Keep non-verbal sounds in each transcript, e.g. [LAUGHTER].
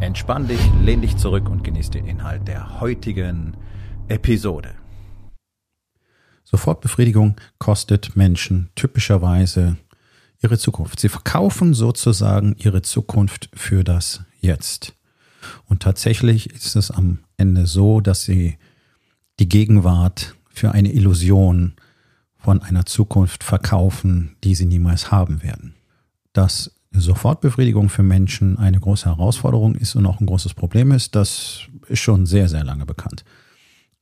Entspann dich, lehn dich zurück und genieß den Inhalt der heutigen Episode. Sofortbefriedigung kostet Menschen typischerweise ihre Zukunft. Sie verkaufen sozusagen ihre Zukunft für das Jetzt. Und tatsächlich ist es am Ende so, dass sie die Gegenwart für eine Illusion von einer Zukunft verkaufen, die sie niemals haben werden. Dass Sofortbefriedigung für Menschen eine große Herausforderung ist und auch ein großes Problem ist, das ist schon sehr, sehr lange bekannt.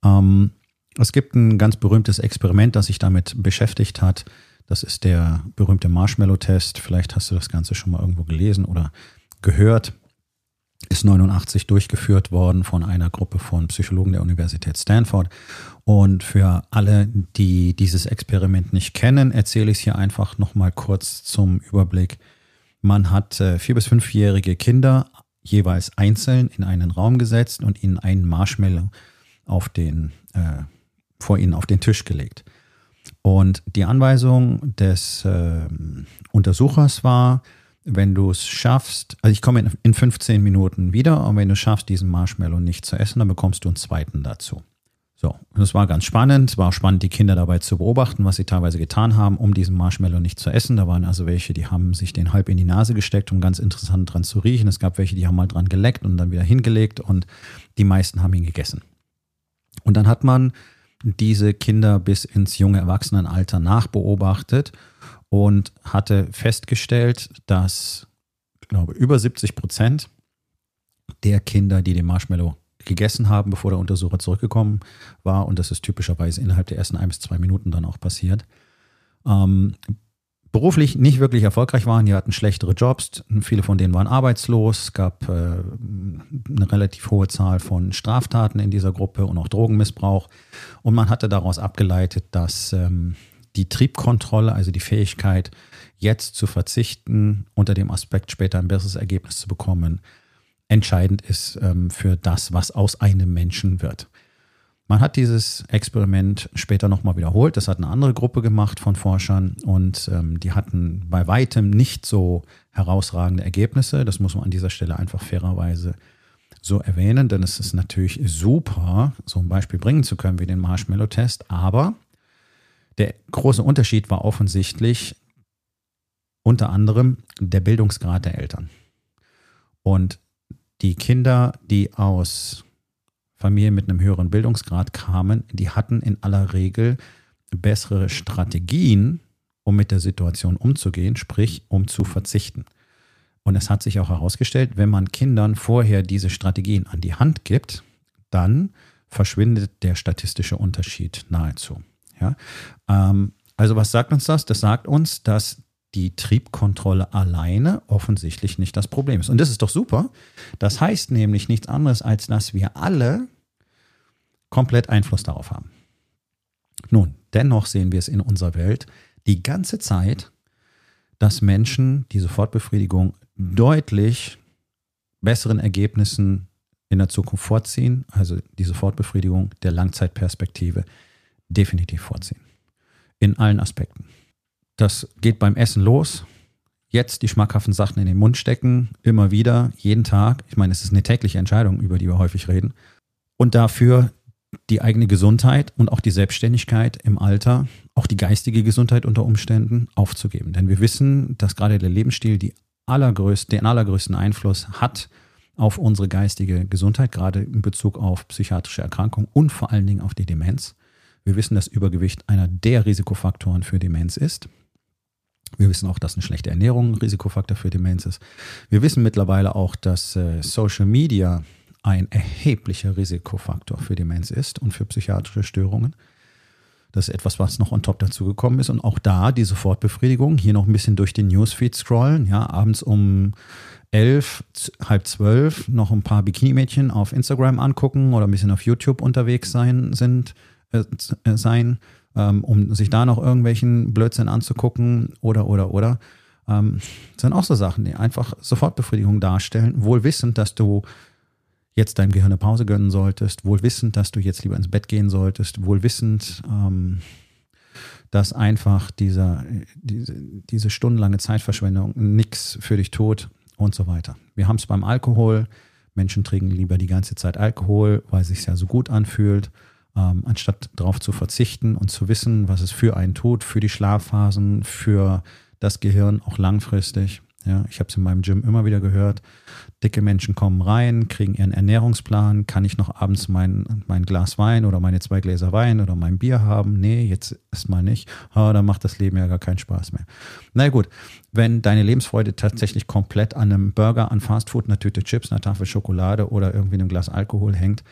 Ähm, es gibt ein ganz berühmtes Experiment, das sich damit beschäftigt hat. Das ist der berühmte Marshmallow-Test. Vielleicht hast du das Ganze schon mal irgendwo gelesen oder gehört ist 89 durchgeführt worden von einer Gruppe von Psychologen der Universität Stanford. Und für alle, die dieses Experiment nicht kennen, erzähle ich es hier einfach nochmal kurz zum Überblick. Man hat äh, vier- bis fünfjährige Kinder jeweils einzeln in einen Raum gesetzt und ihnen einen Marshmallow auf den, äh, vor ihnen auf den Tisch gelegt. Und die Anweisung des äh, Untersuchers war, wenn du es schaffst, also ich komme in, in 15 Minuten wieder und wenn du schaffst, diesen Marshmallow nicht zu essen, dann bekommst du einen zweiten dazu. So, und es war ganz spannend. Es war spannend, die Kinder dabei zu beobachten, was sie teilweise getan haben, um diesen Marshmallow nicht zu essen. Da waren also welche, die haben sich den halb in die Nase gesteckt, um ganz interessant dran zu riechen. Es gab welche, die haben mal dran geleckt und dann wieder hingelegt und die meisten haben ihn gegessen. Und dann hat man diese Kinder bis ins junge Erwachsenenalter nachbeobachtet und hatte festgestellt, dass, ich glaube, über 70 Prozent der Kinder, die den Marshmallow gegessen haben, bevor der Untersucher zurückgekommen war, und das ist typischerweise innerhalb der ersten ein bis zwei Minuten dann auch passiert, ähm, beruflich nicht wirklich erfolgreich waren. Die hatten schlechtere Jobs. Viele von denen waren arbeitslos. Gab äh, eine relativ hohe Zahl von Straftaten in dieser Gruppe und auch Drogenmissbrauch. Und man hatte daraus abgeleitet, dass ähm, die Triebkontrolle, also die Fähigkeit, jetzt zu verzichten, unter dem Aspekt später ein besseres Ergebnis zu bekommen, entscheidend ist ähm, für das, was aus einem Menschen wird. Man hat dieses Experiment später nochmal wiederholt. Das hat eine andere Gruppe gemacht von Forschern und ähm, die hatten bei weitem nicht so herausragende Ergebnisse. Das muss man an dieser Stelle einfach fairerweise so erwähnen, denn es ist natürlich super, so ein Beispiel bringen zu können wie den Marshmallow-Test, aber der große Unterschied war offensichtlich unter anderem der Bildungsgrad der Eltern. Und die Kinder, die aus Familien mit einem höheren Bildungsgrad kamen, die hatten in aller Regel bessere Strategien, um mit der Situation umzugehen, sprich um zu verzichten. Und es hat sich auch herausgestellt, wenn man Kindern vorher diese Strategien an die Hand gibt, dann verschwindet der statistische Unterschied nahezu. Ja? Ähm, also was sagt uns das? Das sagt uns, dass die Triebkontrolle alleine offensichtlich nicht das Problem ist. Und das ist doch super. Das heißt nämlich nichts anderes, als dass wir alle komplett Einfluss darauf haben. Nun, dennoch sehen wir es in unserer Welt die ganze Zeit, dass Menschen die Sofortbefriedigung deutlich besseren Ergebnissen in der Zukunft vorziehen, also die Sofortbefriedigung der Langzeitperspektive definitiv vorziehen. In allen Aspekten. Das geht beim Essen los. Jetzt die schmackhaften Sachen in den Mund stecken, immer wieder, jeden Tag. Ich meine, es ist eine tägliche Entscheidung, über die wir häufig reden. Und dafür die eigene Gesundheit und auch die Selbstständigkeit im Alter, auch die geistige Gesundheit unter Umständen aufzugeben. Denn wir wissen, dass gerade der Lebensstil die allergrößte, den allergrößten Einfluss hat auf unsere geistige Gesundheit, gerade in Bezug auf psychiatrische Erkrankungen und vor allen Dingen auf die Demenz. Wir wissen, dass Übergewicht einer der Risikofaktoren für Demenz ist. Wir wissen auch, dass eine schlechte Ernährung ein Risikofaktor für Demenz ist. Wir wissen mittlerweile auch, dass äh, Social Media ein erheblicher Risikofaktor für Demenz ist und für psychiatrische Störungen. Das ist etwas, was noch on top dazu gekommen ist. Und auch da die Sofortbefriedigung. Hier noch ein bisschen durch den Newsfeed scrollen. Ja, abends um elf, halb zwölf noch ein paar Bikini-Mädchen auf Instagram angucken oder ein bisschen auf YouTube unterwegs sein, sind, äh, äh sein, ähm, um sich da noch irgendwelchen Blödsinn anzugucken oder, oder, oder. Ähm, sind auch so Sachen, die einfach Sofortbefriedigung darstellen, wohl wissend, dass du jetzt deinem Gehirn eine Pause gönnen solltest, wohl wissend, dass du jetzt lieber ins Bett gehen solltest, wohl wissend, ähm, dass einfach dieser, diese, diese stundenlange Zeitverschwendung nichts für dich tut und so weiter. Wir haben es beim Alkohol. Menschen trinken lieber die ganze Zeit Alkohol, weil es sich ja so gut anfühlt, ähm, anstatt darauf zu verzichten und zu wissen, was es für einen tut, für die Schlafphasen, für das Gehirn auch langfristig. Ja, ich habe es in meinem Gym immer wieder gehört. Dicke Menschen kommen rein, kriegen ihren Ernährungsplan. Kann ich noch abends mein, mein Glas Wein oder meine zwei Gläser Wein oder mein Bier haben? Nee, jetzt erstmal nicht. Oh, dann macht das Leben ja gar keinen Spaß mehr. Na gut, wenn deine Lebensfreude tatsächlich komplett an einem Burger, an Fastfood, einer Tüte Chips, einer Tafel Schokolade oder irgendwie einem Glas Alkohol hängt,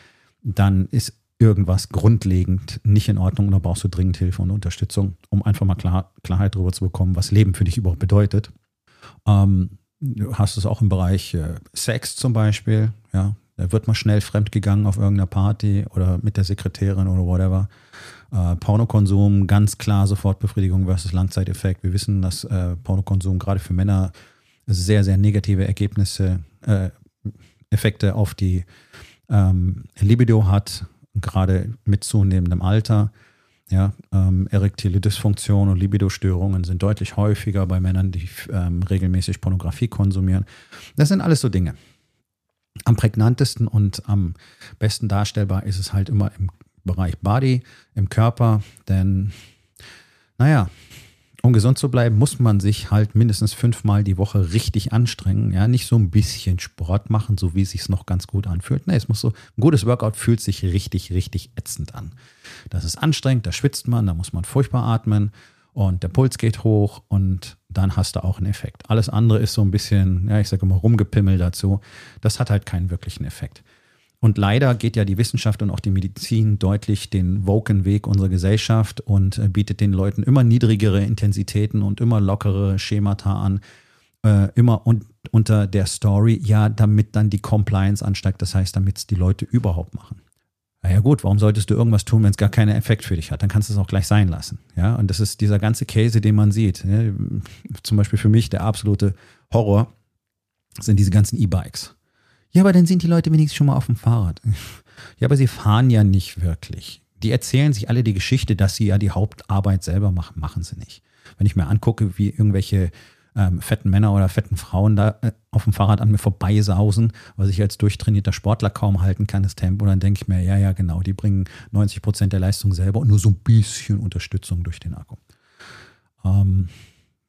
dann ist irgendwas grundlegend nicht in Ordnung und da brauchst du dringend Hilfe und Unterstützung, um einfach mal Klar, Klarheit darüber zu bekommen, was Leben für dich überhaupt bedeutet. Ähm, du hast es auch im Bereich äh, Sex zum Beispiel, ja. Da wird mal schnell fremdgegangen auf irgendeiner Party oder mit der Sekretärin oder whatever. Äh, Pornokonsum, ganz klar Sofortbefriedigung versus Langzeiteffekt. Wir wissen, dass äh, Pornokonsum gerade für Männer sehr, sehr negative Ergebnisse, äh, Effekte auf die ähm, Libido hat, gerade mit zunehmendem Alter. Ja, ähm, erektile Dysfunktion und Libidostörungen sind deutlich häufiger bei Männern, die ähm, regelmäßig Pornografie konsumieren. Das sind alles so Dinge. Am prägnantesten und am besten darstellbar ist es halt immer im Bereich Body, im Körper, denn naja, um gesund zu bleiben, muss man sich halt mindestens fünfmal die Woche richtig anstrengen. Ja, nicht so ein bisschen Sport machen, so wie es sich noch ganz gut anfühlt. Nee, es muss so, ein gutes Workout fühlt sich richtig, richtig ätzend an. Das ist anstrengend, da schwitzt man, da muss man furchtbar atmen und der Puls geht hoch und dann hast du auch einen Effekt. Alles andere ist so ein bisschen, ja, ich sage immer rumgepimmel dazu. Das hat halt keinen wirklichen Effekt. Und leider geht ja die Wissenschaft und auch die Medizin deutlich den woken Weg unserer Gesellschaft und äh, bietet den Leuten immer niedrigere Intensitäten und immer lockere Schemata an, äh, immer un unter der Story, ja, damit dann die Compliance ansteigt, das heißt, damit es die Leute überhaupt machen. Na ja gut, warum solltest du irgendwas tun, wenn es gar keinen Effekt für dich hat? Dann kannst du es auch gleich sein lassen. Ja, und das ist dieser ganze Käse, den man sieht. Ja? Zum Beispiel für mich der absolute Horror sind diese ganzen E-Bikes. Ja, aber dann sind die Leute wenigstens schon mal auf dem Fahrrad. [LAUGHS] Ja, aber sie fahren ja nicht wirklich. Die erzählen sich alle die Geschichte, dass sie ja die Hauptarbeit selber machen. Machen sie nicht. Wenn ich mir angucke, wie irgendwelche ähm, fetten Männer oder fetten Frauen da äh, auf dem Fahrrad an mir vorbeisausen, was ich als durchtrainierter Sportler kaum halten kann, das Tempo, dann denke ich mir, ja, ja, genau, die bringen 90 Prozent der Leistung selber und nur so ein bisschen Unterstützung durch den Akku. Ähm,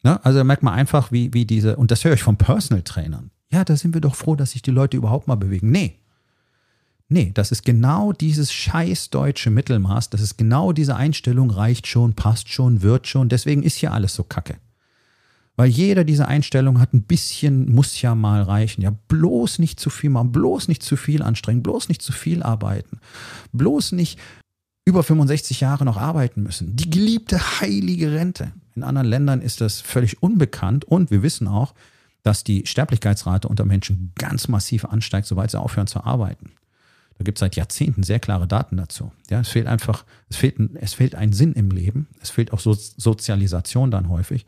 ne? Also da merkt man einfach, wie, wie diese, und das höre ich von Personal Trainern ja, da sind wir doch froh, dass sich die Leute überhaupt mal bewegen. Nee. Nee, das ist genau dieses scheiß deutsche Mittelmaß. Das ist genau diese Einstellung, reicht schon, passt schon, wird schon. Deswegen ist hier alles so kacke. Weil jeder diese Einstellung hat, ein bisschen muss ja mal reichen. Ja, bloß nicht zu viel machen, bloß nicht zu viel anstrengen, bloß nicht zu viel arbeiten, bloß nicht über 65 Jahre noch arbeiten müssen. Die geliebte heilige Rente. In anderen Ländern ist das völlig unbekannt und wir wissen auch, dass die Sterblichkeitsrate unter Menschen ganz massiv ansteigt, sobald sie aufhören zu arbeiten. Da gibt es seit Jahrzehnten sehr klare Daten dazu. Ja, es fehlt einfach, es fehlt, es fehlt ein Sinn im Leben. Es fehlt auch so Sozialisation dann häufig.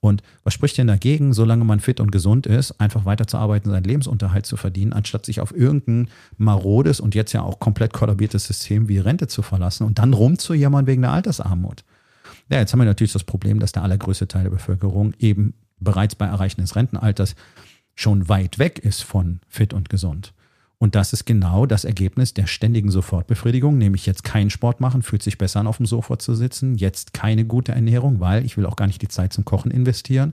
Und was spricht denn dagegen, solange man fit und gesund ist, einfach weiterzuarbeiten, seinen Lebensunterhalt zu verdienen, anstatt sich auf irgendein marodes und jetzt ja auch komplett kollabiertes System wie Rente zu verlassen und dann rumzujammern wegen der Altersarmut? Ja, jetzt haben wir natürlich das Problem, dass der allergrößte Teil der Bevölkerung eben bereits bei Erreichen des Rentenalters schon weit weg ist von fit und gesund. Und das ist genau das Ergebnis der ständigen Sofortbefriedigung, nämlich jetzt keinen Sport machen, fühlt sich besser an, auf dem Sofa zu sitzen, jetzt keine gute Ernährung, weil ich will auch gar nicht die Zeit zum Kochen investieren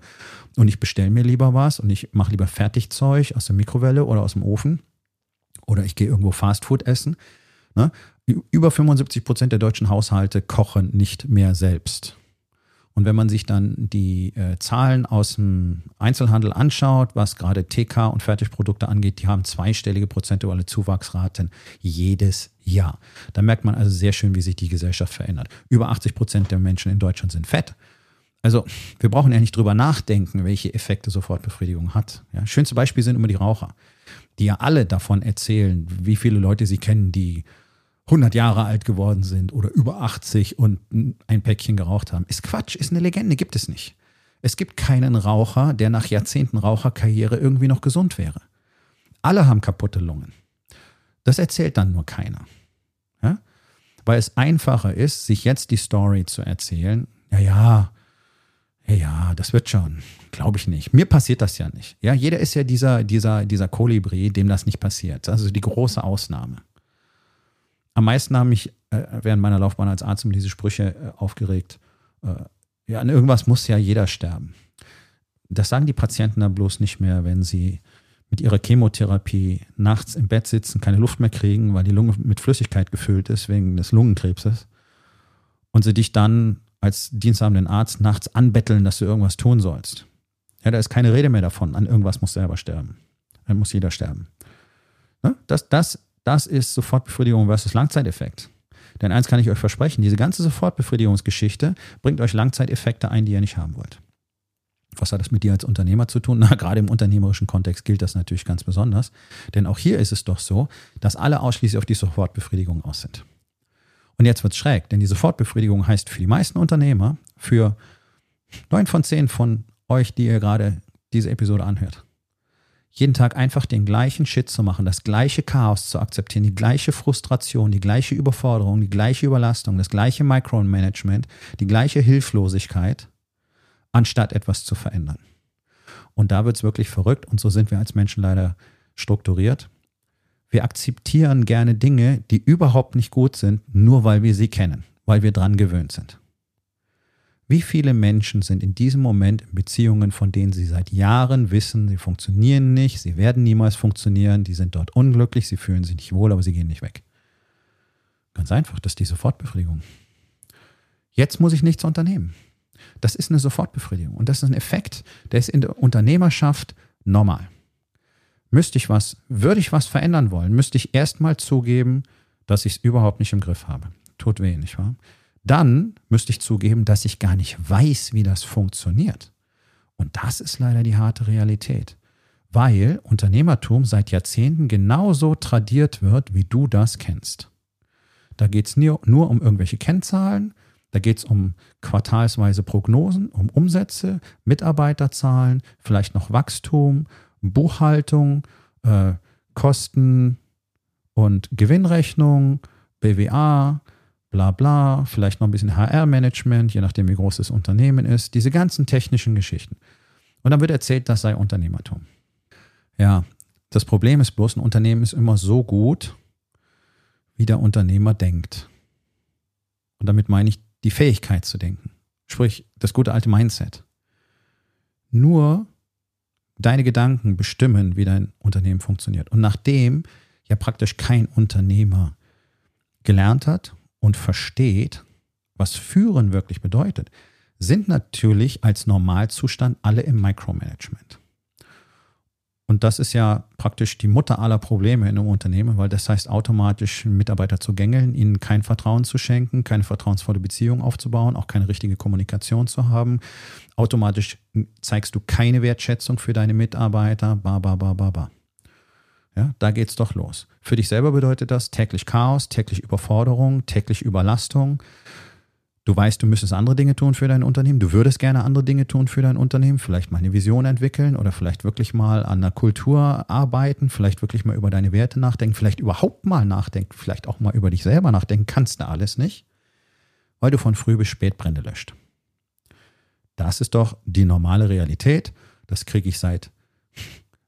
und ich bestelle mir lieber was und ich mache lieber Fertigzeug aus der Mikrowelle oder aus dem Ofen oder ich gehe irgendwo Fastfood essen. Ne? Über 75 Prozent der deutschen Haushalte kochen nicht mehr selbst. Und wenn man sich dann die äh, Zahlen aus dem Einzelhandel anschaut, was gerade TK und Fertigprodukte angeht, die haben zweistellige prozentuale Zuwachsraten jedes Jahr. Da merkt man also sehr schön, wie sich die Gesellschaft verändert. Über 80 Prozent der Menschen in Deutschland sind fett. Also wir brauchen ja nicht drüber nachdenken, welche Effekte Sofortbefriedigung hat. Ja, schönste Beispiel sind immer die Raucher, die ja alle davon erzählen, wie viele Leute sie kennen, die 100 Jahre alt geworden sind oder über 80 und ein Päckchen geraucht haben. Ist Quatsch, ist eine Legende, gibt es nicht. Es gibt keinen Raucher, der nach Jahrzehnten Raucherkarriere irgendwie noch gesund wäre. Alle haben kaputte Lungen. Das erzählt dann nur keiner. Ja? Weil es einfacher ist, sich jetzt die Story zu erzählen. Ja, ja, ja, ja, das wird schon. Glaube ich nicht. Mir passiert das ja nicht. Ja, jeder ist ja dieser, dieser, dieser Kolibri, dem das nicht passiert. Also die große Ausnahme. Am meisten haben mich äh, während meiner Laufbahn als Arzt um diese Sprüche äh, aufgeregt. Äh, ja, an irgendwas muss ja jeder sterben. Das sagen die Patienten dann bloß nicht mehr, wenn sie mit ihrer Chemotherapie nachts im Bett sitzen, keine Luft mehr kriegen, weil die Lunge mit Flüssigkeit gefüllt ist wegen des Lungenkrebses und sie dich dann als diensthabenden Arzt nachts anbetteln, dass du irgendwas tun sollst. Ja, da ist keine Rede mehr davon. An irgendwas muss selber sterben. Dann muss jeder sterben. Ne? Das, das das ist Sofortbefriedigung versus Langzeiteffekt. Denn eins kann ich euch versprechen, diese ganze Sofortbefriedigungsgeschichte bringt euch Langzeiteffekte ein, die ihr nicht haben wollt. Was hat das mit dir als Unternehmer zu tun? [LAUGHS] Na, gerade im unternehmerischen Kontext gilt das natürlich ganz besonders. Denn auch hier ist es doch so, dass alle ausschließlich auf die Sofortbefriedigung aus sind. Und jetzt wird es schräg, denn die Sofortbefriedigung heißt für die meisten Unternehmer, für neun von zehn von euch, die ihr gerade diese Episode anhört, jeden Tag einfach den gleichen Shit zu machen, das gleiche Chaos zu akzeptieren, die gleiche Frustration, die gleiche Überforderung, die gleiche Überlastung, das gleiche Micromanagement, die gleiche Hilflosigkeit, anstatt etwas zu verändern. Und da wird es wirklich verrückt und so sind wir als Menschen leider strukturiert. Wir akzeptieren gerne Dinge, die überhaupt nicht gut sind, nur weil wir sie kennen, weil wir dran gewöhnt sind. Wie viele Menschen sind in diesem Moment in Beziehungen, von denen sie seit Jahren wissen, sie funktionieren nicht, sie werden niemals funktionieren, die sind dort unglücklich, sie fühlen sich nicht wohl, aber sie gehen nicht weg. Ganz einfach, das ist die Sofortbefriedigung. Jetzt muss ich nichts unternehmen. Das ist eine Sofortbefriedigung und das ist ein Effekt, der ist in der Unternehmerschaft normal. Müsste ich was, würde ich was verändern wollen, müsste ich erstmal zugeben, dass ich es überhaupt nicht im Griff habe. Tut weh, nicht wahr? Dann müsste ich zugeben, dass ich gar nicht weiß, wie das funktioniert. Und das ist leider die harte Realität, weil Unternehmertum seit Jahrzehnten genauso tradiert wird, wie du das kennst. Da geht es nur, um irgendwelche Kennzahlen, da geht es um quartalsweise Prognosen, um Umsätze, Mitarbeiterzahlen, vielleicht noch Wachstum, Buchhaltung, äh, Kosten und Gewinnrechnung, BWA, bla bla, vielleicht noch ein bisschen HR-Management, je nachdem, wie groß das Unternehmen ist, diese ganzen technischen Geschichten. Und dann wird erzählt, das sei Unternehmertum. Ja, das Problem ist bloß, ein Unternehmen ist immer so gut, wie der Unternehmer denkt. Und damit meine ich die Fähigkeit zu denken. Sprich, das gute alte Mindset. Nur deine Gedanken bestimmen, wie dein Unternehmen funktioniert. Und nachdem ja praktisch kein Unternehmer gelernt hat und versteht, was führen wirklich bedeutet, sind natürlich als Normalzustand alle im Micromanagement. Und das ist ja praktisch die Mutter aller Probleme in einem Unternehmen, weil das heißt automatisch Mitarbeiter zu gängeln, ihnen kein Vertrauen zu schenken, keine vertrauensvolle Beziehung aufzubauen, auch keine richtige Kommunikation zu haben. Automatisch zeigst du keine Wertschätzung für deine Mitarbeiter, ba, ba, ba, ba, ba. Ja, da geht's doch los. Für dich selber bedeutet das täglich Chaos, täglich Überforderung, täglich Überlastung. Du weißt, du müsstest andere Dinge tun für dein Unternehmen. Du würdest gerne andere Dinge tun für dein Unternehmen. Vielleicht mal eine Vision entwickeln oder vielleicht wirklich mal an einer Kultur arbeiten. Vielleicht wirklich mal über deine Werte nachdenken. Vielleicht überhaupt mal nachdenken. Vielleicht auch mal über dich selber nachdenken. Kannst du alles nicht, weil du von früh bis spät Brände löscht. Das ist doch die normale Realität. Das kriege ich seit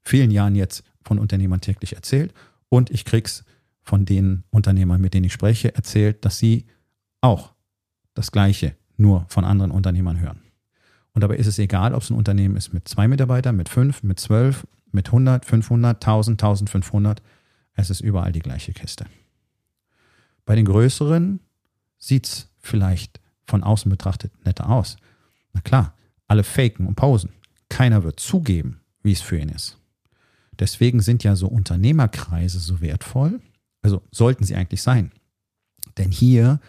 vielen Jahren jetzt von Unternehmern täglich erzählt und ich krieg's von den Unternehmern, mit denen ich spreche, erzählt, dass sie auch das Gleiche nur von anderen Unternehmern hören. Und dabei ist es egal, ob es ein Unternehmen ist mit zwei Mitarbeitern, mit fünf, mit zwölf, mit 100, 500, 1000, 1500. Es ist überall die gleiche Kiste. Bei den größeren sieht es vielleicht von außen betrachtet netter aus. Na klar, alle faken und pausen. Keiner wird zugeben, wie es für ihn ist. Deswegen sind ja so Unternehmerkreise so wertvoll. Also sollten sie eigentlich sein. Denn hier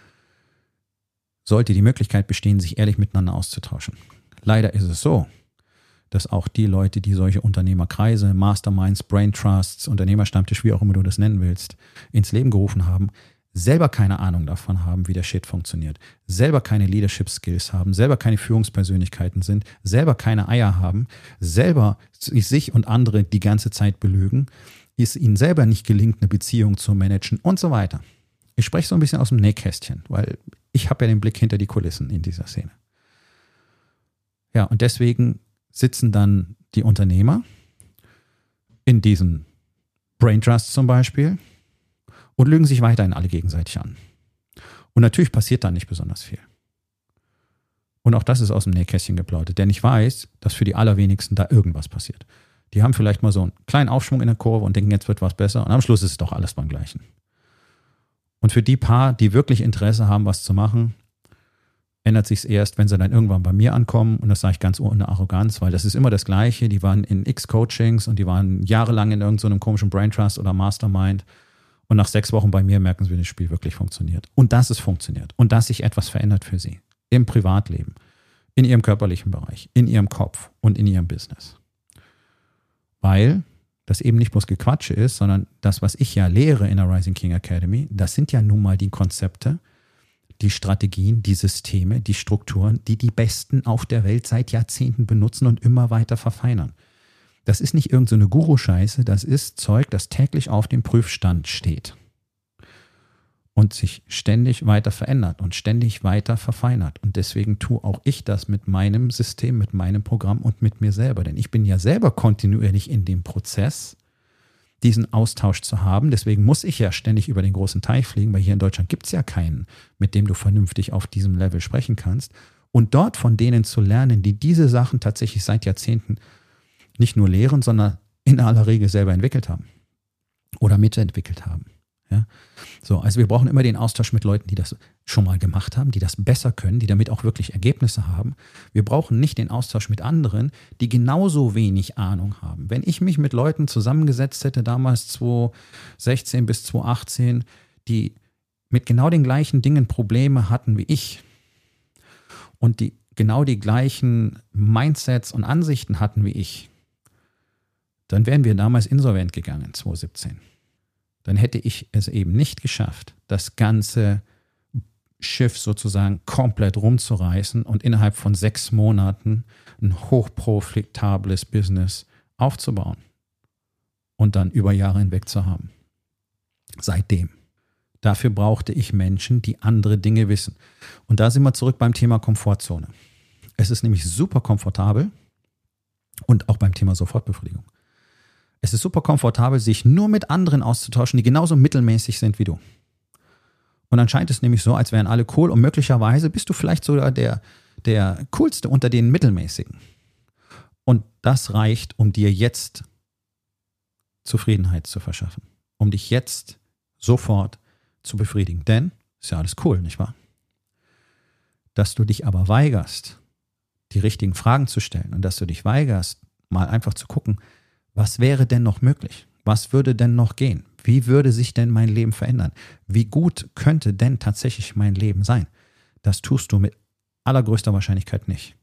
sollte die Möglichkeit bestehen, sich ehrlich miteinander auszutauschen. Leider ist es so, dass auch die Leute, die solche Unternehmerkreise, Masterminds, Brain Trusts, Unternehmerstammtisch, wie auch immer du das nennen willst, ins Leben gerufen haben, selber keine Ahnung davon haben, wie der Shit funktioniert, selber keine Leadership Skills haben, selber keine Führungspersönlichkeiten sind, selber keine Eier haben, selber sich und andere die ganze Zeit belügen, es ihnen selber nicht gelingt, eine Beziehung zu managen und so weiter. Ich spreche so ein bisschen aus dem Nähkästchen, weil ich habe ja den Blick hinter die Kulissen in dieser Szene. Ja, und deswegen sitzen dann die Unternehmer in diesen Brain Trusts zum Beispiel und lügen sich weiterhin alle gegenseitig an. Und natürlich passiert da nicht besonders viel. Und auch das ist aus dem Nähkästchen geplaudert, denn ich weiß, dass für die allerwenigsten da irgendwas passiert. Die haben vielleicht mal so einen kleinen Aufschwung in der Kurve und denken, jetzt wird was besser und am Schluss ist es doch alles beim Gleichen. Und für die paar, die wirklich Interesse haben, was zu machen, ändert sich es erst, wenn sie dann irgendwann bei mir ankommen. Und das sage ich ganz ohne Arroganz, weil das ist immer das Gleiche. Die waren in X-Coachings und die waren jahrelang in irgendeinem so komischen Brain Trust oder Mastermind. Und nach sechs Wochen bei mir merken sie, wie das Spiel wirklich funktioniert. Und dass es funktioniert. Und dass sich etwas verändert für sie. Im Privatleben, in ihrem körperlichen Bereich, in ihrem Kopf und in ihrem Business. Weil das eben nicht bloß Gequatsche ist, sondern das, was ich ja lehre in der Rising King Academy, das sind ja nun mal die Konzepte, die Strategien, die Systeme, die Strukturen, die die Besten auf der Welt seit Jahrzehnten benutzen und immer weiter verfeinern. Das ist nicht irgendeine so Guru-Scheiße, das ist Zeug, das täglich auf dem Prüfstand steht und sich ständig weiter verändert und ständig weiter verfeinert. Und deswegen tue auch ich das mit meinem System, mit meinem Programm und mit mir selber. Denn ich bin ja selber kontinuierlich in dem Prozess, diesen Austausch zu haben. Deswegen muss ich ja ständig über den großen Teich fliegen, weil hier in Deutschland gibt es ja keinen, mit dem du vernünftig auf diesem Level sprechen kannst. Und dort von denen zu lernen, die diese Sachen tatsächlich seit Jahrzehnten nicht nur lehren, sondern in aller Regel selber entwickelt haben oder mitentwickelt haben. Ja? So, also wir brauchen immer den Austausch mit Leuten, die das schon mal gemacht haben, die das besser können, die damit auch wirklich Ergebnisse haben. Wir brauchen nicht den Austausch mit anderen, die genauso wenig Ahnung haben. Wenn ich mich mit Leuten zusammengesetzt hätte, damals 2016 bis 2018, die mit genau den gleichen Dingen Probleme hatten wie ich und die genau die gleichen Mindsets und Ansichten hatten wie ich, dann wären wir damals insolvent gegangen, 2017 dann hätte ich es eben nicht geschafft, das ganze Schiff sozusagen komplett rumzureißen und innerhalb von sechs Monaten ein hochprofitables Business aufzubauen und dann über Jahre hinweg zu haben. Seitdem. Dafür brauchte ich Menschen, die andere Dinge wissen. Und da sind wir zurück beim Thema Komfortzone. Es ist nämlich super komfortabel und auch beim Thema Sofortbefriedigung. Es ist super komfortabel, sich nur mit anderen auszutauschen, die genauso mittelmäßig sind wie du. Und dann scheint es nämlich so, als wären alle cool und möglicherweise bist du vielleicht sogar der, der coolste unter den mittelmäßigen. Und das reicht, um dir jetzt Zufriedenheit zu verschaffen, um dich jetzt sofort zu befriedigen. Denn ist ja alles cool, nicht wahr? Dass du dich aber weigerst, die richtigen Fragen zu stellen und dass du dich weigerst, mal einfach zu gucken, was wäre denn noch möglich? Was würde denn noch gehen? Wie würde sich denn mein Leben verändern? Wie gut könnte denn tatsächlich mein Leben sein? Das tust du mit allergrößter Wahrscheinlichkeit nicht.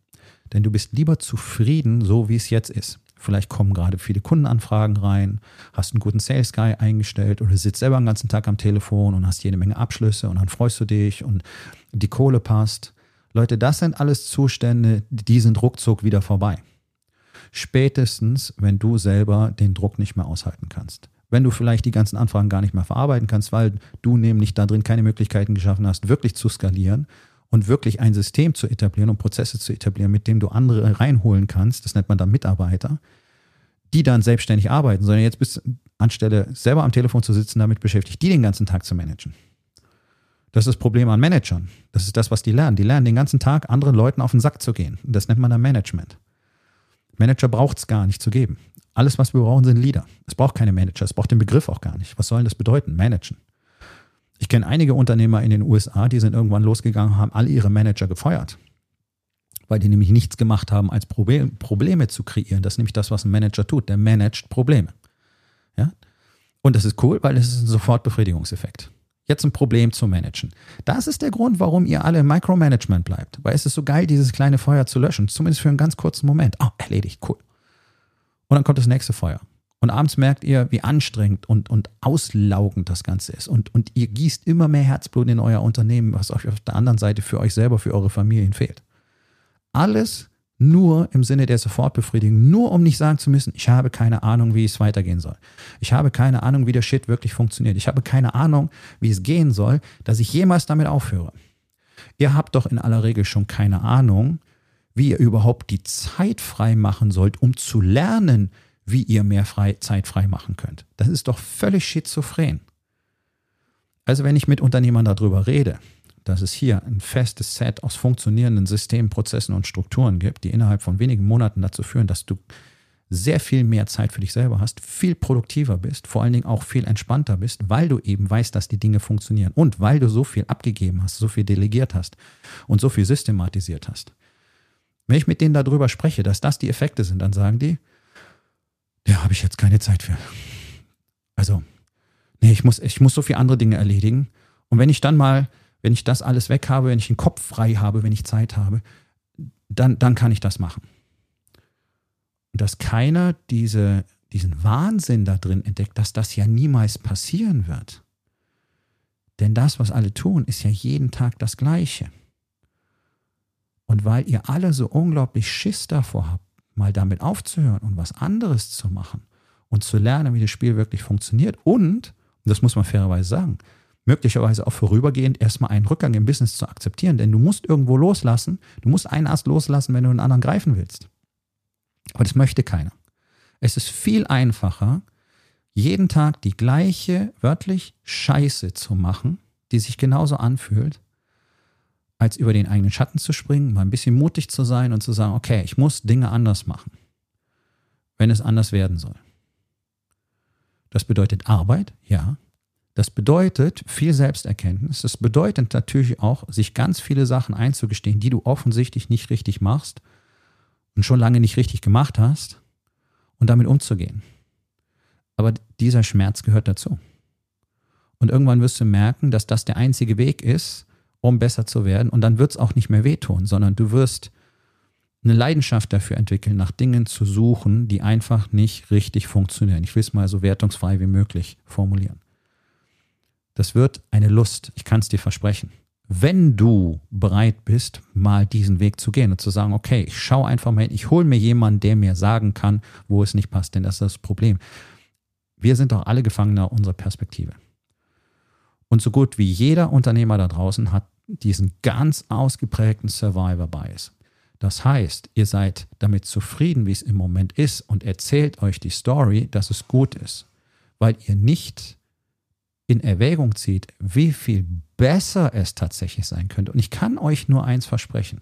Denn du bist lieber zufrieden, so wie es jetzt ist. Vielleicht kommen gerade viele Kundenanfragen rein, hast einen guten Sales Guy eingestellt oder sitzt selber den ganzen Tag am Telefon und hast jede Menge Abschlüsse und dann freust du dich und die Kohle passt. Leute, das sind alles Zustände, die sind ruckzuck wieder vorbei. Spätestens, wenn du selber den Druck nicht mehr aushalten kannst. Wenn du vielleicht die ganzen Anfragen gar nicht mehr verarbeiten kannst, weil du nämlich da drin keine Möglichkeiten geschaffen hast, wirklich zu skalieren und wirklich ein System zu etablieren und Prozesse zu etablieren, mit dem du andere reinholen kannst, das nennt man dann Mitarbeiter, die dann selbstständig arbeiten, sondern jetzt bist du anstelle selber am Telefon zu sitzen, damit beschäftigt, die den ganzen Tag zu managen. Das ist das Problem an Managern. Das ist das, was die lernen. Die lernen den ganzen Tag anderen Leuten auf den Sack zu gehen. Das nennt man dann Management. Manager braucht es gar nicht zu geben. Alles, was wir brauchen, sind Leader. Es braucht keine Manager. Es braucht den Begriff auch gar nicht. Was soll das bedeuten? Managen. Ich kenne einige Unternehmer in den USA, die sind irgendwann losgegangen, haben alle ihre Manager gefeuert. weil die nämlich nichts gemacht haben, als Problem, Probleme zu kreieren. Das ist nämlich das, was ein Manager tut. Der managt Probleme. Ja? Und das ist cool, weil es ist ein Sofortbefriedigungseffekt. Jetzt ein Problem zu managen. Das ist der Grund, warum ihr alle im Micromanagement bleibt. Weil es ist so geil, dieses kleine Feuer zu löschen. Zumindest für einen ganz kurzen Moment. Oh, erledigt, cool. Und dann kommt das nächste Feuer. Und abends merkt ihr, wie anstrengend und, und auslaugend das Ganze ist. Und, und ihr gießt immer mehr Herzblut in euer Unternehmen, was euch auf der anderen Seite für euch selber, für eure Familien fehlt. Alles nur im Sinne der Sofortbefriedigung, nur um nicht sagen zu müssen, ich habe keine Ahnung, wie es weitergehen soll. Ich habe keine Ahnung, wie der Shit wirklich funktioniert. Ich habe keine Ahnung, wie es gehen soll, dass ich jemals damit aufhöre. Ihr habt doch in aller Regel schon keine Ahnung, wie ihr überhaupt die Zeit frei machen sollt, um zu lernen, wie ihr mehr frei, Zeit frei machen könnt. Das ist doch völlig schizophren. Also wenn ich mit Unternehmern darüber rede, dass es hier ein festes Set aus funktionierenden Systemen, Prozessen und Strukturen gibt, die innerhalb von wenigen Monaten dazu führen, dass du sehr viel mehr Zeit für dich selber hast, viel produktiver bist, vor allen Dingen auch viel entspannter bist, weil du eben weißt, dass die Dinge funktionieren und weil du so viel abgegeben hast, so viel delegiert hast und so viel systematisiert hast. Wenn ich mit denen darüber spreche, dass das die Effekte sind, dann sagen die, ja, habe ich jetzt keine Zeit für. Also, nee, ich muss, ich muss so viele andere Dinge erledigen. Und wenn ich dann mal, wenn ich das alles weg habe, wenn ich den Kopf frei habe, wenn ich Zeit habe, dann, dann kann ich das machen. Und dass keiner diese, diesen Wahnsinn da drin entdeckt, dass das ja niemals passieren wird. Denn das, was alle tun, ist ja jeden Tag das Gleiche. Und weil ihr alle so unglaublich Schiss davor habt, mal damit aufzuhören und was anderes zu machen und zu lernen, wie das Spiel wirklich funktioniert und, das muss man fairerweise sagen, möglicherweise auch vorübergehend erstmal einen Rückgang im Business zu akzeptieren, denn du musst irgendwo loslassen, du musst einen Ast loslassen, wenn du einen anderen greifen willst. Aber das möchte keiner. Es ist viel einfacher, jeden Tag die gleiche, wörtlich Scheiße zu machen, die sich genauso anfühlt, als über den eigenen Schatten zu springen, mal ein bisschen mutig zu sein und zu sagen, okay, ich muss Dinge anders machen, wenn es anders werden soll. Das bedeutet Arbeit, ja. Das bedeutet viel Selbsterkenntnis. Das bedeutet natürlich auch, sich ganz viele Sachen einzugestehen, die du offensichtlich nicht richtig machst und schon lange nicht richtig gemacht hast und damit umzugehen. Aber dieser Schmerz gehört dazu. Und irgendwann wirst du merken, dass das der einzige Weg ist, um besser zu werden. Und dann wird es auch nicht mehr wehtun, sondern du wirst eine Leidenschaft dafür entwickeln, nach Dingen zu suchen, die einfach nicht richtig funktionieren. Ich will es mal so wertungsfrei wie möglich formulieren. Das wird eine Lust, ich kann es dir versprechen. Wenn du bereit bist, mal diesen Weg zu gehen und zu sagen, okay, ich schaue einfach mal hin, ich hole mir jemanden, der mir sagen kann, wo es nicht passt, denn das ist das Problem. Wir sind doch alle Gefangener unserer Perspektive. Und so gut wie jeder Unternehmer da draußen hat diesen ganz ausgeprägten Survivor Bias. Das heißt, ihr seid damit zufrieden, wie es im Moment ist und erzählt euch die Story, dass es gut ist, weil ihr nicht in Erwägung zieht, wie viel besser es tatsächlich sein könnte. Und ich kann euch nur eins versprechen.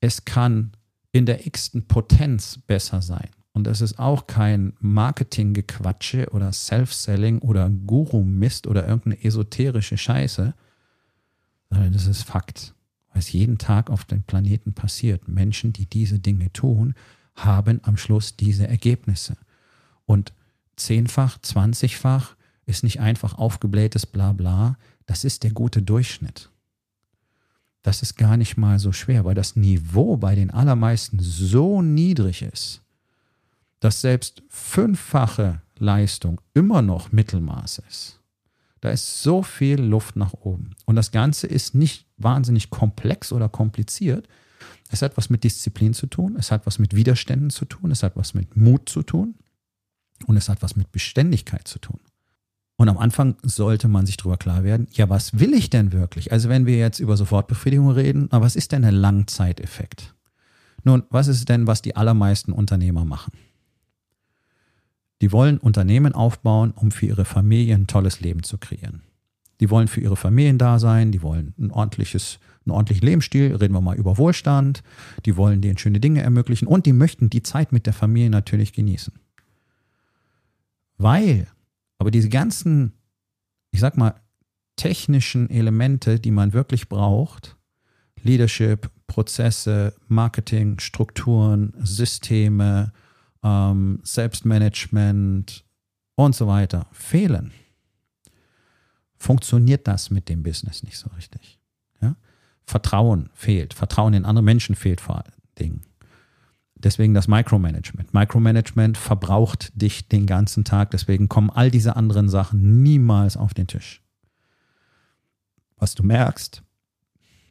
Es kann in der x-ten Potenz besser sein. Und es ist auch kein Marketinggequatsche oder Self-Selling oder Guru-Mist oder irgendeine esoterische Scheiße, sondern das ist Fakt, was jeden Tag auf dem Planeten passiert. Menschen, die diese Dinge tun, haben am Schluss diese Ergebnisse. Und zehnfach, zwanzigfach ist nicht einfach aufgeblähtes Blabla, das ist der gute Durchschnitt. Das ist gar nicht mal so schwer, weil das Niveau bei den allermeisten so niedrig ist, dass selbst fünffache Leistung immer noch Mittelmaß ist. Da ist so viel Luft nach oben. Und das Ganze ist nicht wahnsinnig komplex oder kompliziert. Es hat was mit Disziplin zu tun, es hat was mit Widerständen zu tun, es hat was mit Mut zu tun und es hat was mit Beständigkeit zu tun. Und am Anfang sollte man sich darüber klar werden, ja, was will ich denn wirklich? Also wenn wir jetzt über Sofortbefriedigung reden, na, was ist denn ein Langzeiteffekt? Nun, was ist denn, was die allermeisten Unternehmer machen? Die wollen Unternehmen aufbauen, um für ihre Familie ein tolles Leben zu kreieren. Die wollen für ihre Familien da sein, die wollen ein ordentliches, einen ordentlichen Lebensstil, reden wir mal über Wohlstand, die wollen denen schöne Dinge ermöglichen und die möchten die Zeit mit der Familie natürlich genießen. Weil aber diese ganzen, ich sag mal, technischen Elemente, die man wirklich braucht, Leadership, Prozesse, Marketing, Strukturen, Systeme, ähm, Selbstmanagement und so weiter fehlen, funktioniert das mit dem Business nicht so richtig. Ja? Vertrauen fehlt, Vertrauen in andere Menschen fehlt vor allen Dingen. Deswegen das Micromanagement. Micromanagement verbraucht dich den ganzen Tag. Deswegen kommen all diese anderen Sachen niemals auf den Tisch. Was du merkst,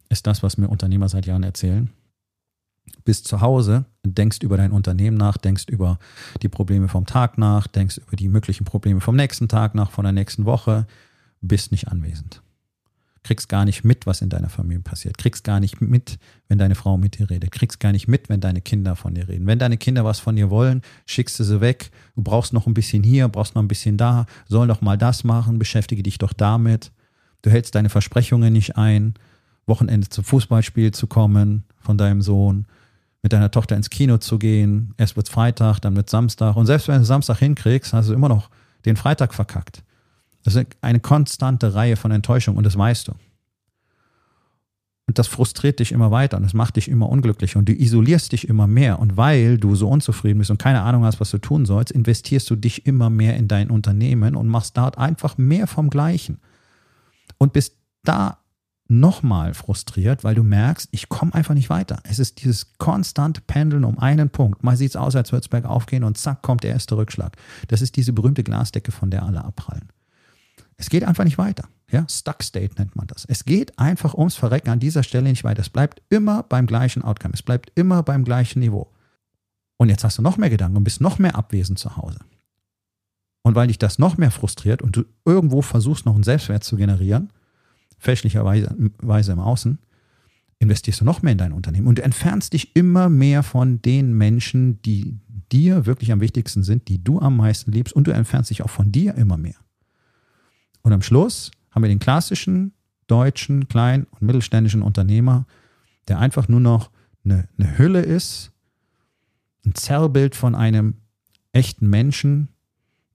ist das, was mir Unternehmer seit Jahren erzählen. Bist zu Hause, denkst über dein Unternehmen nach, denkst über die Probleme vom Tag nach, denkst über die möglichen Probleme vom nächsten Tag nach, von der nächsten Woche, bist nicht anwesend kriegst gar nicht mit, was in deiner Familie passiert, kriegst gar nicht mit, wenn deine Frau mit dir redet, kriegst gar nicht mit, wenn deine Kinder von dir reden. Wenn deine Kinder was von dir wollen, schickst du sie weg. Du brauchst noch ein bisschen hier, brauchst noch ein bisschen da, soll doch mal das machen, beschäftige dich doch damit. Du hältst deine Versprechungen nicht ein, Wochenende zum Fußballspiel zu kommen von deinem Sohn, mit deiner Tochter ins Kino zu gehen. Erst wird Freitag, dann wird Samstag. Und selbst wenn du Samstag hinkriegst, hast du immer noch den Freitag verkackt. Das ist eine konstante Reihe von Enttäuschungen und das weißt du. Und das frustriert dich immer weiter und das macht dich immer unglücklich und du isolierst dich immer mehr. Und weil du so unzufrieden bist und keine Ahnung hast, was du tun sollst, investierst du dich immer mehr in dein Unternehmen und machst dort einfach mehr vom Gleichen. Und bist da nochmal frustriert, weil du merkst, ich komme einfach nicht weiter. Es ist dieses konstante Pendeln um einen Punkt. Mal sieht es aus, als würde es bergauf gehen und zack, kommt der erste Rückschlag. Das ist diese berühmte Glasdecke, von der alle abprallen. Es geht einfach nicht weiter. Ja, Stuck State nennt man das. Es geht einfach ums Verrecken an dieser Stelle nicht weiter. Es bleibt immer beim gleichen Outcome. Es bleibt immer beim gleichen Niveau. Und jetzt hast du noch mehr Gedanken und bist noch mehr abwesend zu Hause. Und weil dich das noch mehr frustriert und du irgendwo versuchst, noch einen Selbstwert zu generieren, fälschlicherweise im Außen, investierst du noch mehr in dein Unternehmen und du entfernst dich immer mehr von den Menschen, die dir wirklich am wichtigsten sind, die du am meisten liebst und du entfernst dich auch von dir immer mehr. Und am Schluss haben wir den klassischen deutschen kleinen und mittelständischen Unternehmer, der einfach nur noch eine, eine Hülle ist, ein Zerrbild von einem echten Menschen,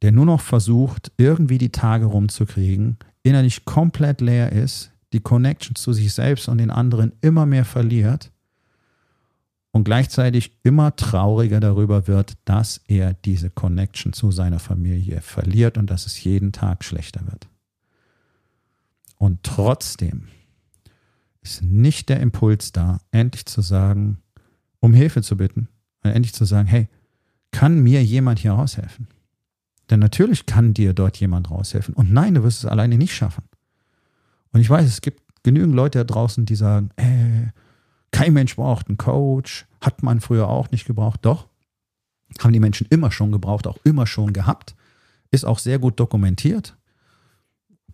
der nur noch versucht, irgendwie die Tage rumzukriegen, innerlich komplett leer ist, die Connection zu sich selbst und den anderen immer mehr verliert und gleichzeitig immer trauriger darüber wird, dass er diese Connection zu seiner Familie verliert und dass es jeden Tag schlechter wird. Und trotzdem ist nicht der Impuls da, endlich zu sagen, um Hilfe zu bitten, endlich zu sagen, hey, kann mir jemand hier raushelfen? Denn natürlich kann dir dort jemand raushelfen. Und nein, du wirst es alleine nicht schaffen. Und ich weiß, es gibt genügend Leute da draußen, die sagen, äh, kein Mensch braucht einen Coach, hat man früher auch nicht gebraucht. Doch, haben die Menschen immer schon gebraucht, auch immer schon gehabt. Ist auch sehr gut dokumentiert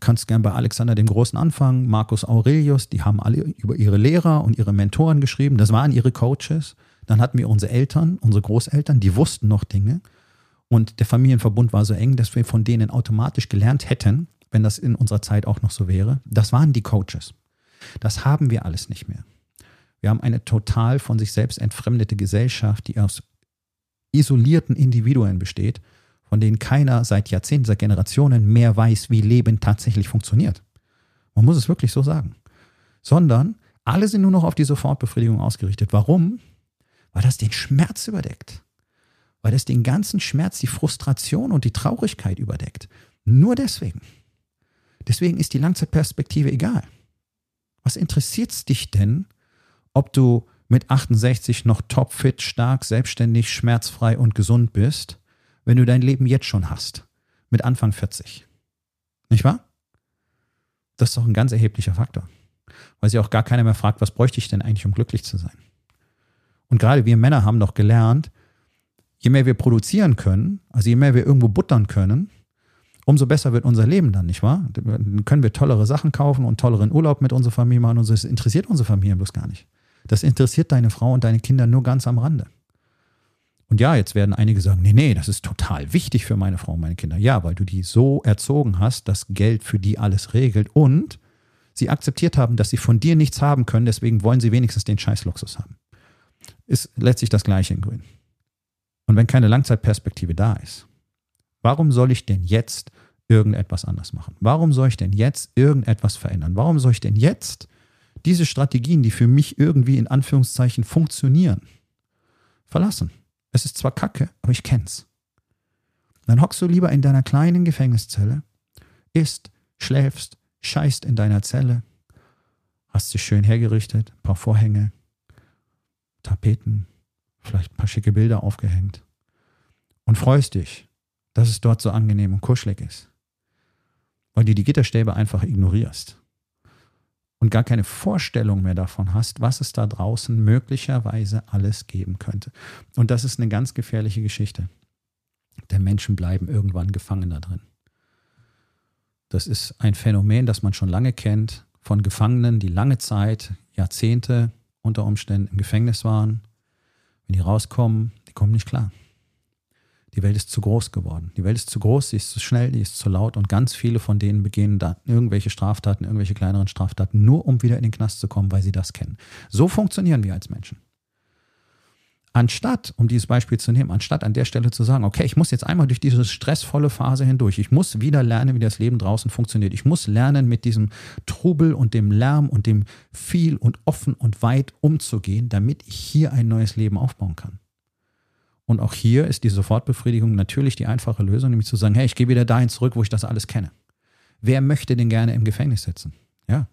kannst gern bei Alexander dem Großen anfangen, Marcus Aurelius, die haben alle über ihre Lehrer und ihre Mentoren geschrieben, das waren ihre Coaches. Dann hatten wir unsere Eltern, unsere Großeltern, die wussten noch Dinge. Und der Familienverbund war so eng, dass wir von denen automatisch gelernt hätten, wenn das in unserer Zeit auch noch so wäre. Das waren die Coaches. Das haben wir alles nicht mehr. Wir haben eine total von sich selbst entfremdete Gesellschaft, die aus isolierten Individuen besteht von denen keiner seit Jahrzehnten, seit Generationen mehr weiß, wie Leben tatsächlich funktioniert. Man muss es wirklich so sagen. Sondern alle sind nur noch auf die Sofortbefriedigung ausgerichtet. Warum? Weil das den Schmerz überdeckt. Weil das den ganzen Schmerz, die Frustration und die Traurigkeit überdeckt. Nur deswegen. Deswegen ist die Langzeitperspektive egal. Was interessiert es dich denn, ob du mit 68 noch topfit, stark, selbstständig, schmerzfrei und gesund bist wenn du dein Leben jetzt schon hast, mit Anfang 40. Nicht wahr? Das ist doch ein ganz erheblicher Faktor. Weil sich auch gar keiner mehr fragt, was bräuchte ich denn eigentlich, um glücklich zu sein? Und gerade wir Männer haben doch gelernt, je mehr wir produzieren können, also je mehr wir irgendwo buttern können, umso besser wird unser Leben dann, nicht wahr? Dann können wir tollere Sachen kaufen und tolleren Urlaub mit unserer Familie machen und das interessiert unsere Familie bloß gar nicht. Das interessiert deine Frau und deine Kinder nur ganz am Rande. Und ja, jetzt werden einige sagen, nee, nee, das ist total wichtig für meine Frau und meine Kinder. Ja, weil du die so erzogen hast, dass Geld für die alles regelt und sie akzeptiert haben, dass sie von dir nichts haben können, deswegen wollen sie wenigstens den Scheißluxus haben. Ist letztlich das Gleiche in Grün. Und wenn keine Langzeitperspektive da ist, warum soll ich denn jetzt irgendetwas anders machen? Warum soll ich denn jetzt irgendetwas verändern? Warum soll ich denn jetzt diese Strategien, die für mich irgendwie in Anführungszeichen funktionieren, verlassen. Es ist zwar kacke, aber ich kenn's. Dann hockst du lieber in deiner kleinen Gefängniszelle, isst, schläfst, scheißt in deiner Zelle, hast dich schön hergerichtet, ein paar Vorhänge, Tapeten, vielleicht ein paar schicke Bilder aufgehängt und freust dich, dass es dort so angenehm und kuschelig ist, weil du die Gitterstäbe einfach ignorierst und gar keine Vorstellung mehr davon hast, was es da draußen möglicherweise alles geben könnte. Und das ist eine ganz gefährliche Geschichte. Denn Menschen bleiben irgendwann gefangen da drin. Das ist ein Phänomen, das man schon lange kennt, von Gefangenen, die lange Zeit, Jahrzehnte unter Umständen im Gefängnis waren. Wenn die rauskommen, die kommen nicht klar. Die Welt ist zu groß geworden. Die Welt ist zu groß, sie ist zu schnell, die ist zu laut und ganz viele von denen begehen da irgendwelche Straftaten, irgendwelche kleineren Straftaten, nur um wieder in den Knast zu kommen, weil sie das kennen. So funktionieren wir als Menschen. Anstatt, um dieses Beispiel zu nehmen, anstatt an der Stelle zu sagen, okay, ich muss jetzt einmal durch diese stressvolle Phase hindurch, ich muss wieder lernen, wie das Leben draußen funktioniert, ich muss lernen, mit diesem Trubel und dem Lärm und dem viel und offen und weit umzugehen, damit ich hier ein neues Leben aufbauen kann. Und auch hier ist die Sofortbefriedigung natürlich die einfache Lösung, nämlich zu sagen, hey, ich gehe wieder dahin zurück, wo ich das alles kenne. Wer möchte denn gerne im Gefängnis sitzen? Ja,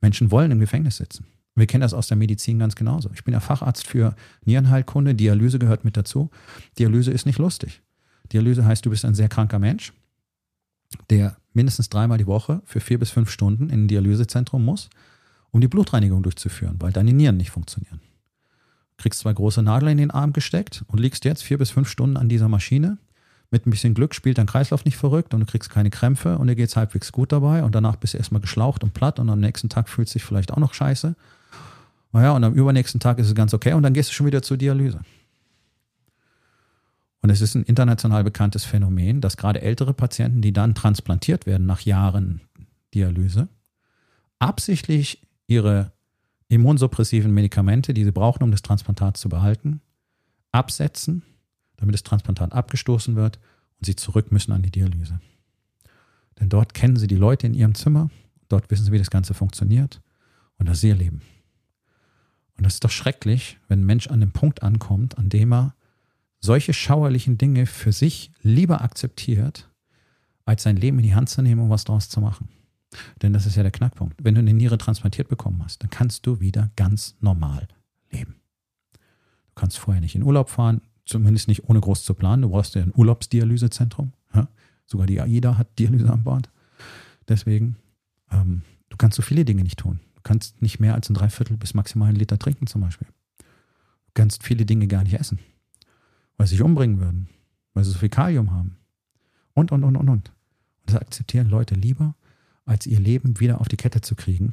Menschen wollen im Gefängnis sitzen. Wir kennen das aus der Medizin ganz genauso. Ich bin ja Facharzt für Nierenheilkunde, Dialyse gehört mit dazu. Dialyse ist nicht lustig. Dialyse heißt, du bist ein sehr kranker Mensch, der mindestens dreimal die Woche für vier bis fünf Stunden in ein Dialysezentrum muss, um die Blutreinigung durchzuführen, weil deine Nieren nicht funktionieren. Kriegst zwei große Nadeln in den Arm gesteckt und liegst jetzt vier bis fünf Stunden an dieser Maschine. Mit ein bisschen Glück spielt dein Kreislauf nicht verrückt und du kriegst keine Krämpfe und dir geht es halbwegs gut dabei und danach bist du erstmal geschlaucht und platt und am nächsten Tag fühlst du dich vielleicht auch noch scheiße naja, und am übernächsten Tag ist es ganz okay und dann gehst du schon wieder zur Dialyse. Und es ist ein international bekanntes Phänomen, dass gerade ältere Patienten, die dann transplantiert werden nach Jahren Dialyse, absichtlich ihre immunsuppressiven Medikamente, die sie brauchen, um das Transplantat zu behalten, absetzen, damit das Transplantat abgestoßen wird und sie zurück müssen an die Dialyse. Denn dort kennen sie die Leute in ihrem Zimmer, dort wissen sie, wie das Ganze funktioniert und das ist ihr Leben. Und das ist doch schrecklich, wenn ein Mensch an dem Punkt ankommt, an dem er solche schauerlichen Dinge für sich lieber akzeptiert, als sein Leben in die Hand zu nehmen und was daraus zu machen. Denn das ist ja der Knackpunkt. Wenn du eine Niere transplantiert bekommen hast, dann kannst du wieder ganz normal leben. Du kannst vorher nicht in Urlaub fahren, zumindest nicht ohne groß zu planen. Du brauchst ja ein Urlaubsdialysezentrum. Ja? Sogar die AIDA hat Dialyse an Bord. Deswegen, ähm, du kannst so viele Dinge nicht tun kannst nicht mehr als ein Dreiviertel bis maximal einen Liter trinken zum Beispiel. Du kannst viele Dinge gar nicht essen, weil sie sich umbringen würden, weil sie so viel Kalium haben. Und, und, und, und, und. Und das akzeptieren Leute lieber, als ihr Leben wieder auf die Kette zu kriegen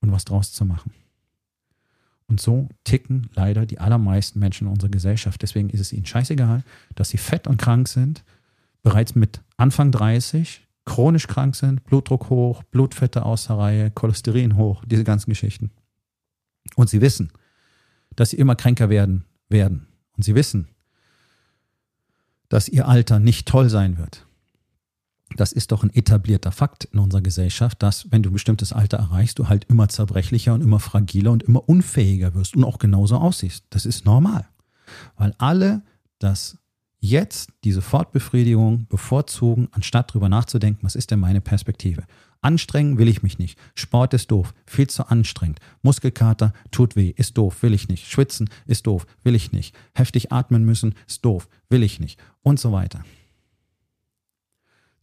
und was draus zu machen. Und so ticken leider die allermeisten Menschen in unserer Gesellschaft. Deswegen ist es ihnen scheißegal, dass sie fett und krank sind, bereits mit Anfang 30 chronisch krank sind, Blutdruck hoch, Blutfette außer Reihe, Cholesterin hoch, diese ganzen Geschichten. Und sie wissen, dass sie immer kränker werden werden. Und sie wissen, dass ihr Alter nicht toll sein wird. Das ist doch ein etablierter Fakt in unserer Gesellschaft, dass wenn du ein bestimmtes Alter erreichst, du halt immer zerbrechlicher und immer fragiler und immer unfähiger wirst und auch genauso aussiehst. Das ist normal, weil alle das jetzt diese Fortbefriedigung bevorzugen, anstatt darüber nachzudenken, was ist denn meine Perspektive. Anstrengen will ich mich nicht. Sport ist doof, viel zu anstrengend. Muskelkater tut weh, ist doof, will ich nicht. Schwitzen ist doof, will ich nicht. Heftig atmen müssen ist doof, will ich nicht. Und so weiter.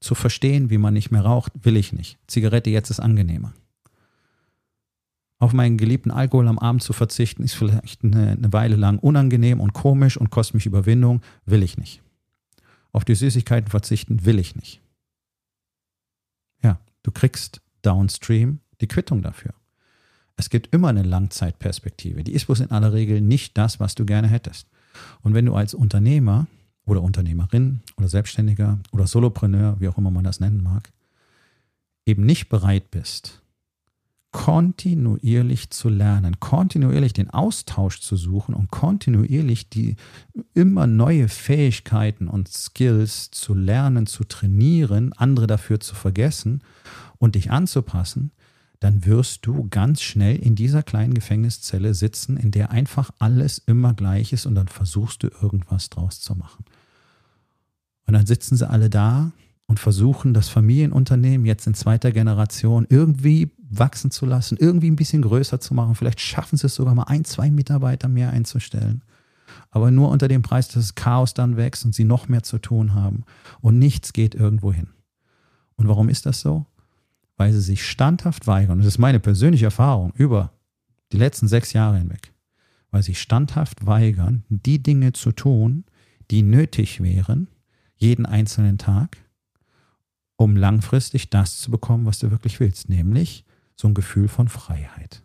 Zu verstehen, wie man nicht mehr raucht, will ich nicht. Zigarette jetzt ist angenehmer auf meinen geliebten Alkohol am Abend zu verzichten, ist vielleicht eine, eine, Weile lang unangenehm und komisch und kostet mich Überwindung, will ich nicht. Auf die Süßigkeiten verzichten, will ich nicht. Ja, du kriegst downstream die Quittung dafür. Es gibt immer eine Langzeitperspektive. Die ist bloß in aller Regel nicht das, was du gerne hättest. Und wenn du als Unternehmer oder Unternehmerin oder Selbstständiger oder Solopreneur, wie auch immer man das nennen mag, eben nicht bereit bist, kontinuierlich zu lernen, kontinuierlich den Austausch zu suchen und kontinuierlich die immer neue Fähigkeiten und Skills zu lernen, zu trainieren, andere dafür zu vergessen und dich anzupassen, dann wirst du ganz schnell in dieser kleinen Gefängniszelle sitzen, in der einfach alles immer gleich ist und dann versuchst du irgendwas draus zu machen. Und dann sitzen sie alle da und versuchen, das Familienunternehmen jetzt in zweiter Generation irgendwie wachsen zu lassen, irgendwie ein bisschen größer zu machen. Vielleicht schaffen sie es sogar mal ein, zwei Mitarbeiter mehr einzustellen. Aber nur unter dem Preis, dass das Chaos dann wächst und sie noch mehr zu tun haben. Und nichts geht irgendwo hin. Und warum ist das so? Weil sie sich standhaft weigern. Das ist meine persönliche Erfahrung über die letzten sechs Jahre hinweg. Weil sie standhaft weigern, die Dinge zu tun, die nötig wären, jeden einzelnen Tag, um langfristig das zu bekommen, was du wirklich willst, nämlich so ein Gefühl von Freiheit.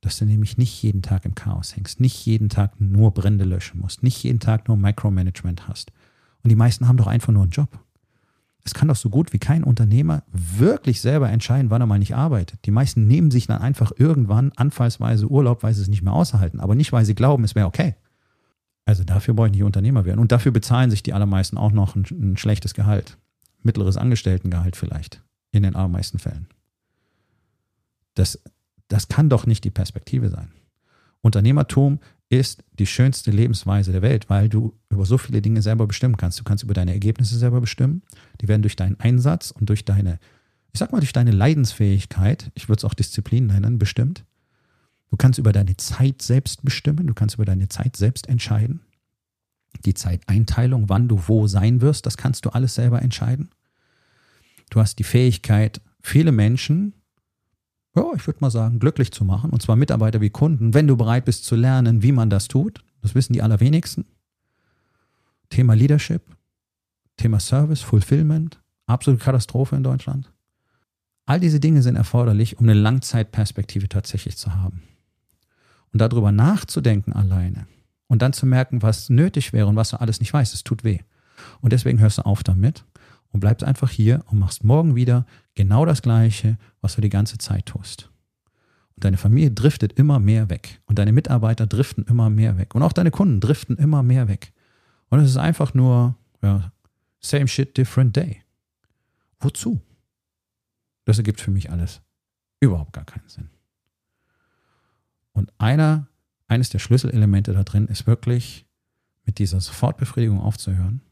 Dass du nämlich nicht jeden Tag im Chaos hängst, nicht jeden Tag nur Brände löschen musst, nicht jeden Tag nur Micromanagement hast. Und die meisten haben doch einfach nur einen Job. Es kann doch so gut wie kein Unternehmer wirklich selber entscheiden, wann er mal nicht arbeitet. Die meisten nehmen sich dann einfach irgendwann anfallsweise Urlaub, weil sie es nicht mehr aushalten, aber nicht, weil sie glauben, es wäre okay. Also dafür ich nicht Unternehmer werden. Und dafür bezahlen sich die allermeisten auch noch ein, ein schlechtes Gehalt. Mittleres Angestelltengehalt vielleicht. In den allermeisten Fällen. Das, das kann doch nicht die Perspektive sein. Unternehmertum ist die schönste Lebensweise der Welt, weil du über so viele Dinge selber bestimmen kannst. Du kannst über deine Ergebnisse selber bestimmen. Die werden durch deinen Einsatz und durch deine, ich sag mal, durch deine Leidensfähigkeit, ich würde es auch Disziplin nennen, bestimmt. Du kannst über deine Zeit selbst bestimmen, du kannst über deine Zeit selbst entscheiden. Die Zeiteinteilung, wann du wo sein wirst, das kannst du alles selber entscheiden. Du hast die Fähigkeit, viele Menschen, ja, ich würde mal sagen, glücklich zu machen, und zwar Mitarbeiter wie Kunden, wenn du bereit bist zu lernen, wie man das tut. Das wissen die allerwenigsten. Thema Leadership, Thema Service, Fulfillment, absolute Katastrophe in Deutschland. All diese Dinge sind erforderlich, um eine Langzeitperspektive tatsächlich zu haben und darüber nachzudenken alleine und dann zu merken, was nötig wäre und was du alles nicht weißt, es tut weh. Und deswegen hörst du auf damit und bleibst einfach hier und machst morgen wieder genau das Gleiche, was du die ganze Zeit tust. Und deine Familie driftet immer mehr weg und deine Mitarbeiter driften immer mehr weg und auch deine Kunden driften immer mehr weg. Und es ist einfach nur, ja, same shit, different day. Wozu? Das ergibt für mich alles überhaupt gar keinen Sinn. Und einer, eines der Schlüsselelemente da drin ist wirklich, mit dieser Sofortbefriedigung aufzuhören.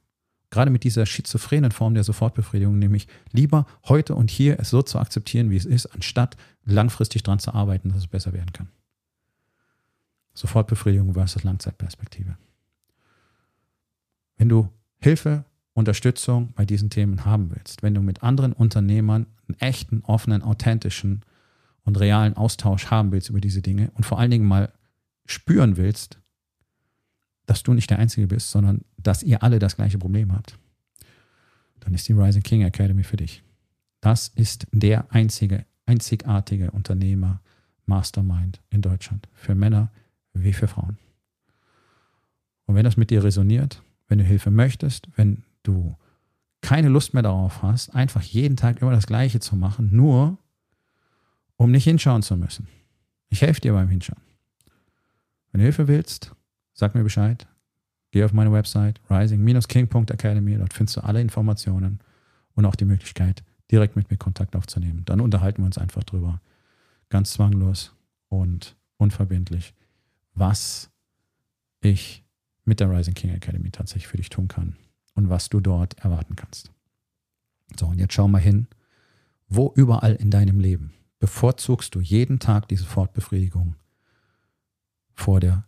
Gerade mit dieser schizophrenen Form der Sofortbefriedigung, nämlich lieber heute und hier es so zu akzeptieren, wie es ist, anstatt langfristig daran zu arbeiten, dass es besser werden kann. Sofortbefriedigung versus Langzeitperspektive. Wenn du Hilfe, Unterstützung bei diesen Themen haben willst, wenn du mit anderen Unternehmern einen echten, offenen, authentischen und realen Austausch haben willst über diese Dinge und vor allen Dingen mal spüren willst, dass du nicht der Einzige bist, sondern dass ihr alle das gleiche Problem habt, dann ist die Rising King Academy für dich. Das ist der einzige, einzigartige Unternehmer Mastermind in Deutschland. Für Männer wie für Frauen. Und wenn das mit dir resoniert, wenn du Hilfe möchtest, wenn du keine Lust mehr darauf hast, einfach jeden Tag immer das Gleiche zu machen, nur um nicht hinschauen zu müssen. Ich helfe dir beim Hinschauen. Wenn du Hilfe willst, sag mir Bescheid. Geh auf meine Website rising-king.academy. Dort findest du alle Informationen und auch die Möglichkeit, direkt mit mir Kontakt aufzunehmen. Dann unterhalten wir uns einfach drüber. Ganz zwanglos und unverbindlich, was ich mit der Rising King Academy tatsächlich für dich tun kann und was du dort erwarten kannst. So, und jetzt schau mal hin, wo überall in deinem Leben bevorzugst du jeden Tag diese Fortbefriedigung vor der